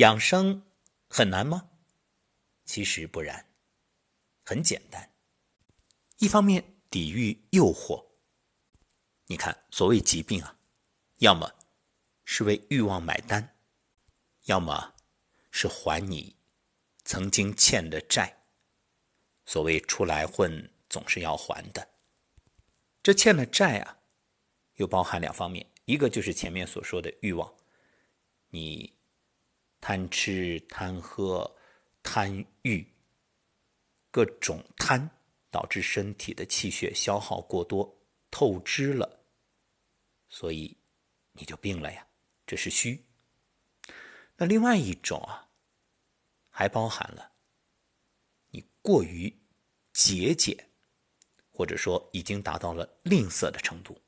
养生很难吗？其实不然，很简单。一方面抵御诱惑。你看，所谓疾病啊，要么是为欲望买单，要么是还你曾经欠的债。所谓出来混，总是要还的。这欠的债啊，又包含两方面，一个就是前面所说的欲望，你贪吃、贪喝、贪欲，各种贪，导致身体的气血消耗过多，透支了，所以你就病了呀，这是虚。那另外一种啊，还包含了你过于。节俭，或者说已经达到了吝啬的程度，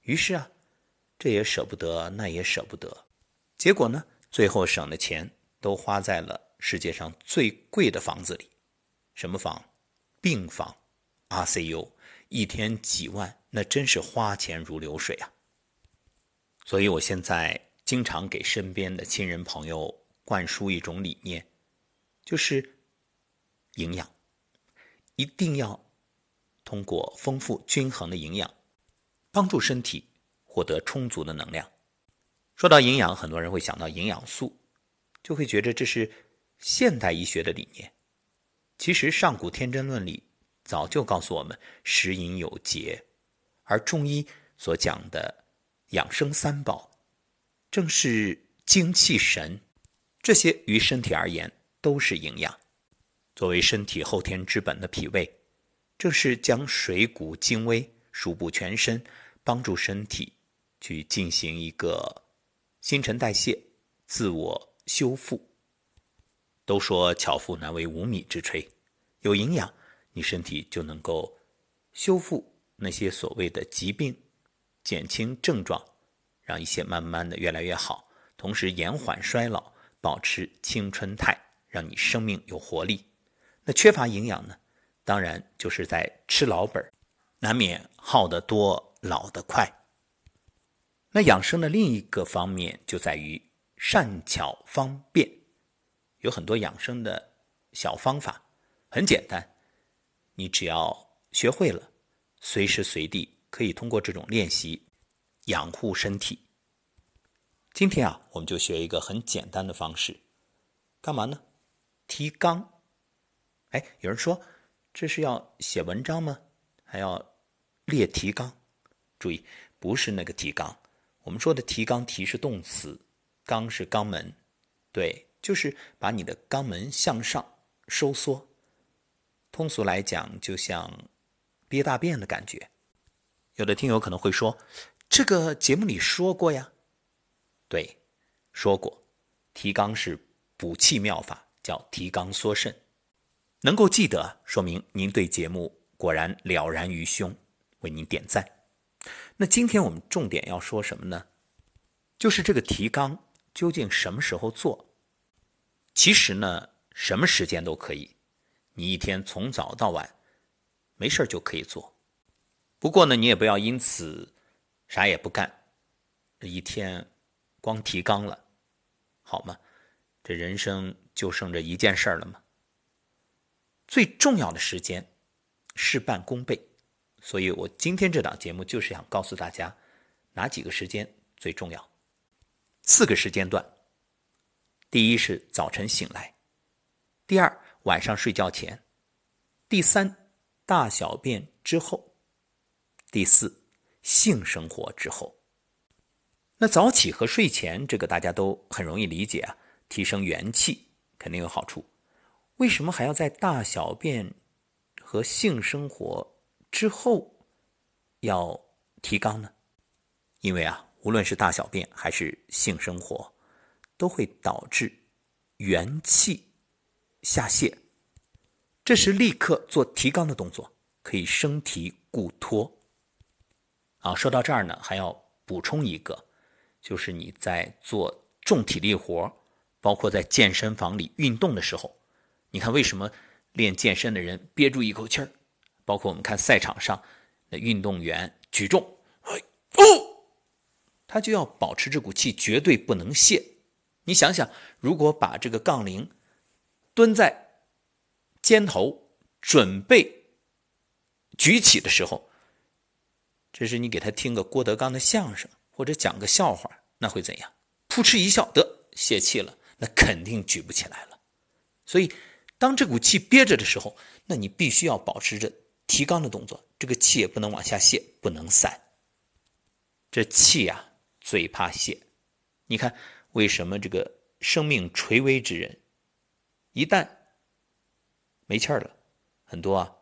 于是啊，这也舍不得，那也舍不得，结果呢，最后省的钱都花在了世界上最贵的房子里，什么房？病房，RCU，一天几万，那真是花钱如流水啊。所以我现在经常给身边的亲人朋友灌输一种理念，就是营养。一定要通过丰富均衡的营养，帮助身体获得充足的能量。说到营养，很多人会想到营养素，就会觉得这是现代医学的理念。其实上古天真论里早就告诉我们，食饮有节。而中医所讲的养生三宝，正是精气神，这些于身体而言都是营养。作为身体后天之本的脾胃，正是将水谷精微输布全身，帮助身体去进行一个新陈代谢、自我修复。都说巧妇难为无米之炊，有营养，你身体就能够修复那些所谓的疾病，减轻症状，让一切慢慢的越来越好，同时延缓衰老，保持青春态，让你生命有活力。那缺乏营养呢？当然就是在吃老本，难免耗得多，老得快。那养生的另一个方面就在于善巧方便，有很多养生的小方法，很简单，你只要学会了，随时随地可以通过这种练习养护身体。今天啊，我们就学一个很简单的方式，干嘛呢？提肛。哎，有人说这是要写文章吗？还要列提纲？注意，不是那个提纲。我们说的提纲，提是动词，肛是肛门，对，就是把你的肛门向上收缩。通俗来讲，就像憋大便的感觉。有的听友可能会说，这个节目里说过呀。对，说过，提纲是补气妙法，叫提纲缩肾。能够记得，说明您对节目果然了然于胸，为您点赞。那今天我们重点要说什么呢？就是这个提纲究竟什么时候做？其实呢，什么时间都可以，你一天从早到晚，没事就可以做。不过呢，你也不要因此啥也不干，一天光提纲了，好吗？这人生就剩这一件事了吗？最重要的时间，事半功倍，所以我今天这档节目就是想告诉大家，哪几个时间最重要？四个时间段。第一是早晨醒来，第二晚上睡觉前，第三大小便之后，第四性生活之后。那早起和睡前这个大家都很容易理解啊，提升元气肯定有好处。为什么还要在大小便和性生活之后要提肛呢？因为啊，无论是大小便还是性生活，都会导致元气下泄，这时立刻做提肛的动作，可以升提固脱。啊，说到这儿呢，还要补充一个，就是你在做重体力活，包括在健身房里运动的时候。你看，为什么练健身的人憋住一口气儿？包括我们看赛场上那运动员举重，哦，他就要保持这股气绝对不能泄，你想想，如果把这个杠铃蹲在肩头，准备举起的时候，这是你给他听个郭德纲的相声，或者讲个笑话，那会怎样？扑哧一笑，得泄气了，那肯定举不起来了。所以，当这股气憋着的时候，那你必须要保持着提肛的动作，这个气也不能往下泄，不能散。这气呀，最怕泄。你看，为什么这个生命垂危之人，一旦没气儿了，很多啊，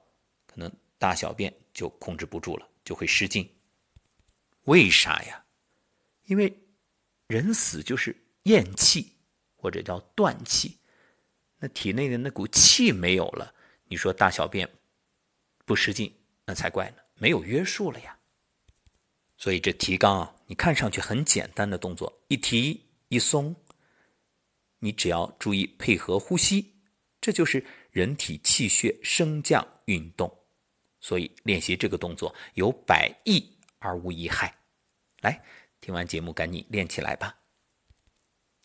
可能大小便就控制不住了，就会失禁。为啥呀？因为人死就是咽气，或者叫断气。那体内的那股气没有了，你说大小便不失禁，那才怪呢，没有约束了呀。所以这提肛啊，你看上去很简单的动作，一提一松，你只要注意配合呼吸，这就是人体气血升降运动。所以练习这个动作有百益而无一害。来，听完节目赶紧练起来吧。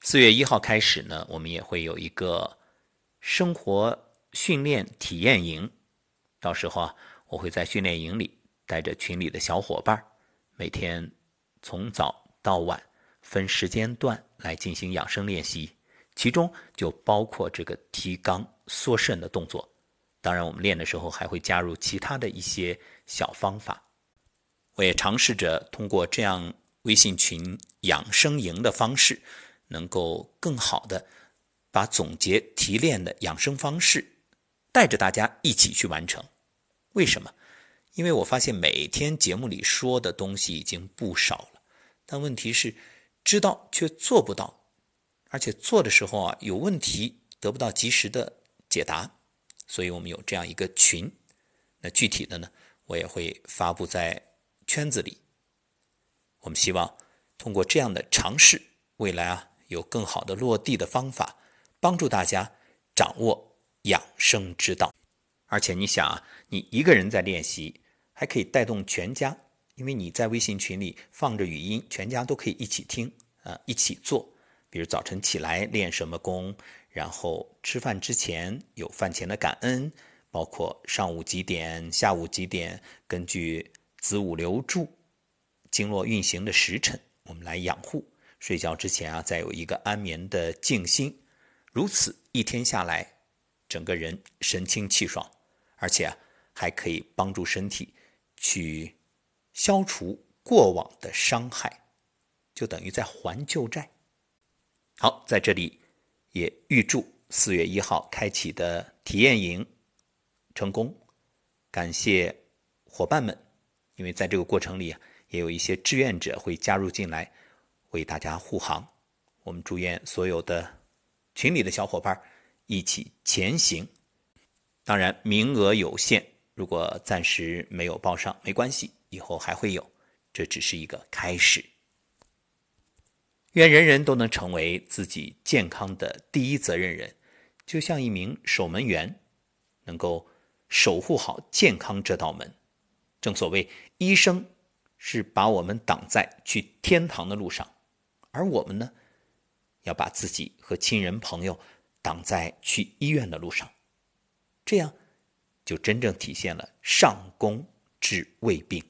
四月一号开始呢，我们也会有一个。生活训练体验营，到时候啊，我会在训练营里带着群里的小伙伴，每天从早到晚分时间段来进行养生练习，其中就包括这个提肛缩肾的动作。当然，我们练的时候还会加入其他的一些小方法。我也尝试着通过这样微信群养生营的方式，能够更好的。把总结提炼的养生方式带着大家一起去完成。为什么？因为我发现每天节目里说的东西已经不少了，但问题是知道却做不到，而且做的时候啊有问题得不到及时的解答。所以我们有这样一个群，那具体的呢，我也会发布在圈子里。我们希望通过这样的尝试，未来啊有更好的落地的方法。帮助大家掌握养生之道，而且你想啊，你一个人在练习，还可以带动全家，因为你在微信群里放着语音，全家都可以一起听啊，一起做。比如早晨起来练什么功，然后吃饭之前有饭前的感恩，包括上午几点、下午几点，根据子午流注、经络运行的时辰，我们来养护。睡觉之前啊，再有一个安眠的静心。如此一天下来，整个人神清气爽，而且啊还可以帮助身体去消除过往的伤害，就等于在还旧债。好，在这里也预祝四月一号开启的体验营成功，感谢伙伴们，因为在这个过程里啊，也有一些志愿者会加入进来为大家护航。我们祝愿所有的。群里的小伙伴一起前行，当然名额有限，如果暂时没有报上没关系，以后还会有，这只是一个开始。愿人人都能成为自己健康的第一责任人，就像一名守门员，能够守护好健康这道门。正所谓，医生是把我们挡在去天堂的路上，而我们呢？要把自己和亲人朋友挡在去医院的路上，这样就真正体现了上工治未病。